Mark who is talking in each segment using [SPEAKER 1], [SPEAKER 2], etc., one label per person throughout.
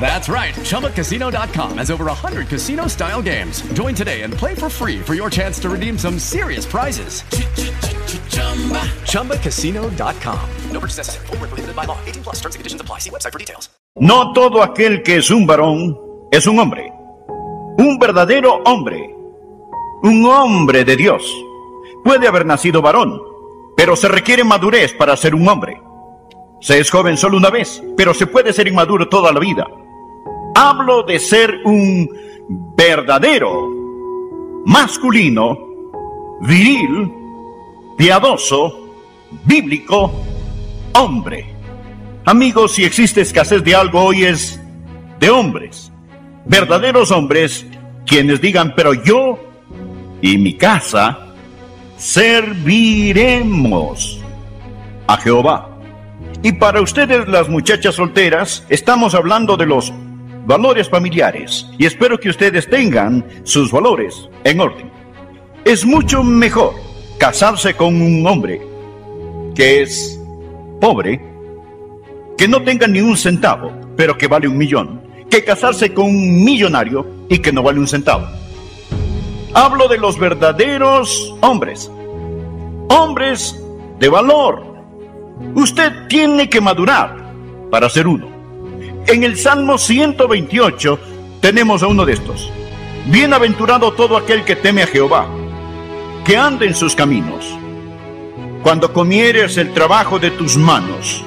[SPEAKER 1] That's right. ChumbaCasino.com has over 100 casino style games. Join today and play for free for your chance to redeem some serious prizes. ChumbaCasino.com.
[SPEAKER 2] No purchase necessary. Prohibited by law. 18 plus. Terms and conditions apply. See website for details.
[SPEAKER 3] No todo aquel que es un varón es un hombre. Un verdadero hombre. Un hombre de Dios. Puede haber nacido varón, pero se requiere madurez para ser un hombre. Se es joven solo una vez, pero se puede ser inmaduro toda la vida. Hablo de ser un verdadero, masculino, viril, piadoso, bíblico, hombre. Amigos, si existe escasez de algo hoy es de hombres, verdaderos hombres, quienes digan, pero yo y mi casa serviremos a Jehová. Y para ustedes las muchachas solteras, estamos hablando de los valores familiares y espero que ustedes tengan sus valores en orden. Es mucho mejor casarse con un hombre que es pobre, que no tenga ni un centavo, pero que vale un millón, que casarse con un millonario y que no vale un centavo. Hablo de los verdaderos hombres, hombres de valor. Usted tiene que madurar para ser uno. En el Salmo 128 tenemos a uno de estos. Bienaventurado todo aquel que teme a Jehová, que ande en sus caminos. Cuando comieres el trabajo de tus manos,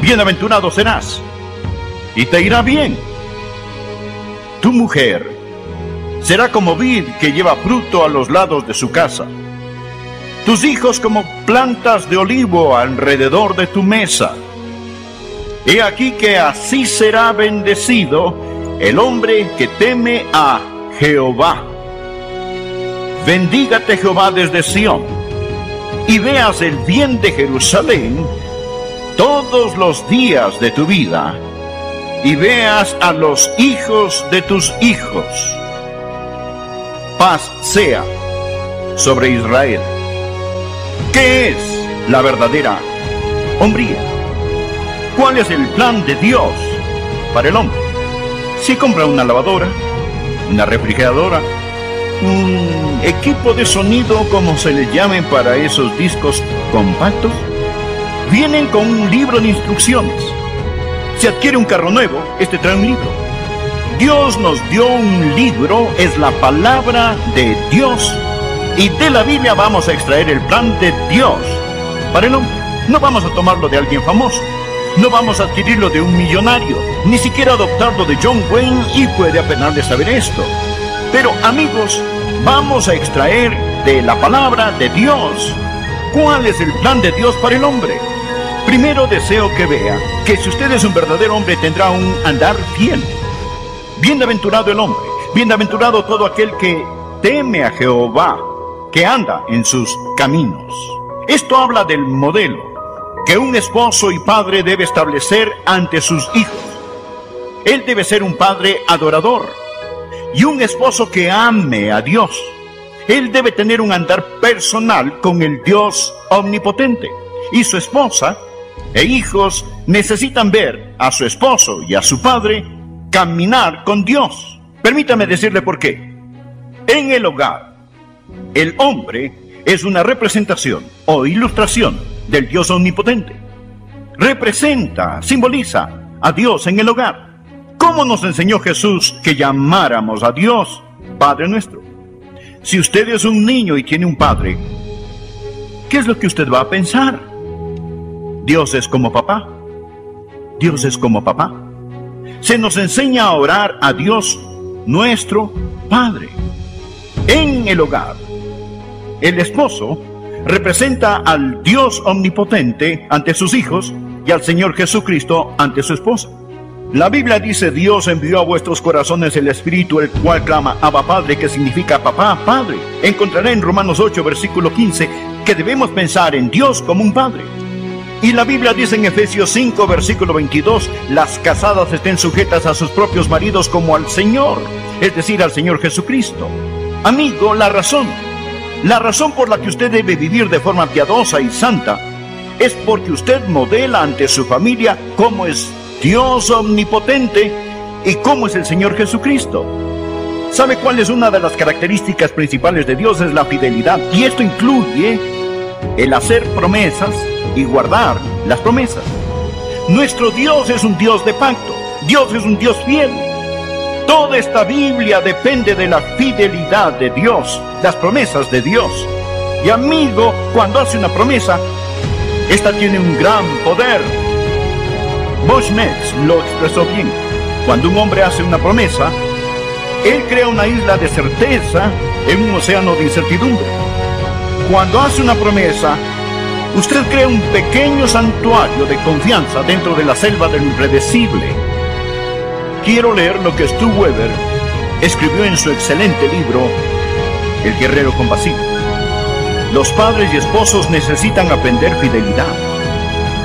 [SPEAKER 3] bienaventurado serás y te irá bien. Tu mujer será como vid que lleva fruto a los lados de su casa. Tus hijos como plantas de olivo alrededor de tu mesa. He aquí que así será bendecido el hombre que teme a Jehová. Bendígate Jehová desde Sión y veas el bien de Jerusalén todos los días de tu vida y veas a los hijos de tus hijos. Paz sea sobre Israel. ¿Qué es la verdadera hombría? ¿Cuál es el plan de Dios para el hombre? Si compra una lavadora, una refrigeradora, un equipo de sonido como se le llame para esos discos compactos, vienen con un libro de instrucciones. Si adquiere un carro nuevo, este trae un libro. Dios nos dio un libro, es la palabra de Dios. Y de la Biblia vamos a extraer el plan de Dios para el hombre. No vamos a tomarlo de alguien famoso. No vamos a adquirirlo de un millonario. Ni siquiera adoptarlo de John Wayne y puede apenas de saber esto. Pero amigos, vamos a extraer de la palabra de Dios cuál es el plan de Dios para el hombre. Primero deseo que vea que si usted es un verdadero hombre tendrá un andar fiel. Bienaventurado el hombre, bienaventurado todo aquel que teme a Jehová, que anda en sus caminos. Esto habla del modelo que un esposo y padre debe establecer ante sus hijos. Él debe ser un padre adorador y un esposo que ame a Dios. Él debe tener un andar personal con el Dios omnipotente. Y su esposa e hijos necesitan ver a su esposo y a su padre caminar con Dios. Permítame decirle por qué. En el hogar, el hombre es una representación o ilustración del Dios omnipotente. Representa, simboliza a Dios en el hogar. ¿Cómo nos enseñó Jesús que llamáramos a Dios Padre nuestro? Si usted es un niño y tiene un padre, ¿qué es lo que usted va a pensar? Dios es como papá. Dios es como papá. Se nos enseña a orar a Dios, nuestro Padre. En el hogar, el esposo representa al Dios omnipotente ante sus hijos y al Señor Jesucristo ante su esposa. La Biblia dice, Dios envió a vuestros corazones el Espíritu, el cual clama Abba Padre, que significa papá, Padre. Encontraré en Romanos 8, versículo 15, que debemos pensar en Dios como un Padre. Y la Biblia dice en Efesios 5, versículo 22, las casadas estén sujetas a sus propios maridos como al Señor, es decir, al Señor Jesucristo. Amigo, la razón, la razón por la que usted debe vivir de forma piadosa y santa, es porque usted modela ante su familia cómo es Dios omnipotente y cómo es el Señor Jesucristo. ¿Sabe cuál es una de las características principales de Dios? Es la fidelidad. Y esto incluye el hacer promesas y guardar las promesas. Nuestro Dios es un Dios de pacto. Dios es un Dios fiel. Toda esta Biblia depende de la fidelidad de Dios, las promesas de Dios. Y amigo, cuando hace una promesa, esta tiene un gran poder. Metz lo expresó bien. Cuando un hombre hace una promesa, él crea una isla de certeza en un océano de incertidumbre. Cuando hace una promesa, usted crea un pequeño santuario de confianza dentro de la selva del impredecible. Quiero leer lo que Stu Weber escribió en su excelente libro El guerrero compasivo. Los padres y esposos necesitan aprender fidelidad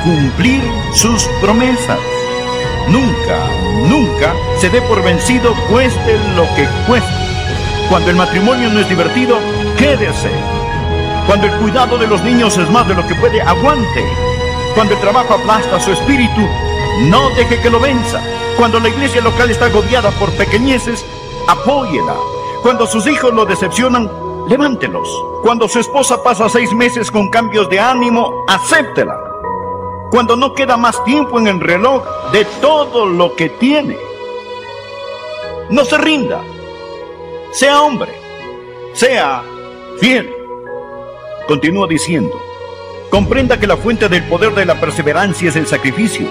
[SPEAKER 3] cumplir sus promesas. Nunca, nunca se dé por vencido, cueste lo que cueste. Cuando el matrimonio no es divertido, quédese. Cuando el cuidado de los niños es más de lo que puede, aguante. Cuando el trabajo aplasta su espíritu, no deje que lo venza. Cuando la iglesia local está agobiada por pequeñeces, apóyela. Cuando sus hijos lo decepcionan, levántelos. Cuando su esposa pasa seis meses con cambios de ánimo, acéptela cuando no queda más tiempo en el reloj de todo lo que tiene. No se rinda, sea hombre, sea fiel. Continúa diciendo, comprenda que la fuente del poder de la perseverancia es el sacrificio,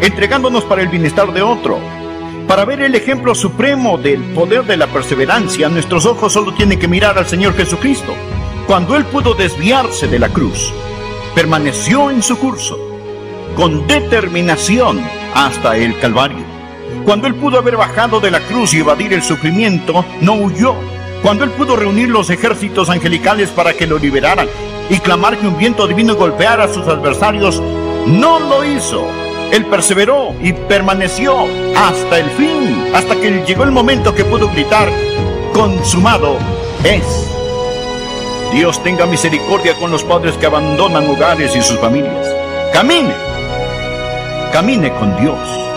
[SPEAKER 3] entregándonos para el bienestar de otro. Para ver el ejemplo supremo del poder de la perseverancia, nuestros ojos solo tienen que mirar al Señor Jesucristo. Cuando Él pudo desviarse de la cruz, permaneció en su curso con determinación hasta el Calvario. Cuando él pudo haber bajado de la cruz y evadir el sufrimiento, no huyó. Cuando él pudo reunir los ejércitos angelicales para que lo liberaran y clamar que un viento divino golpeara a sus adversarios, no lo hizo. Él perseveró y permaneció hasta el fin, hasta que llegó el momento que pudo gritar, consumado es. Dios tenga misericordia con los padres que abandonan hogares y sus familias. Camine camine con Dios.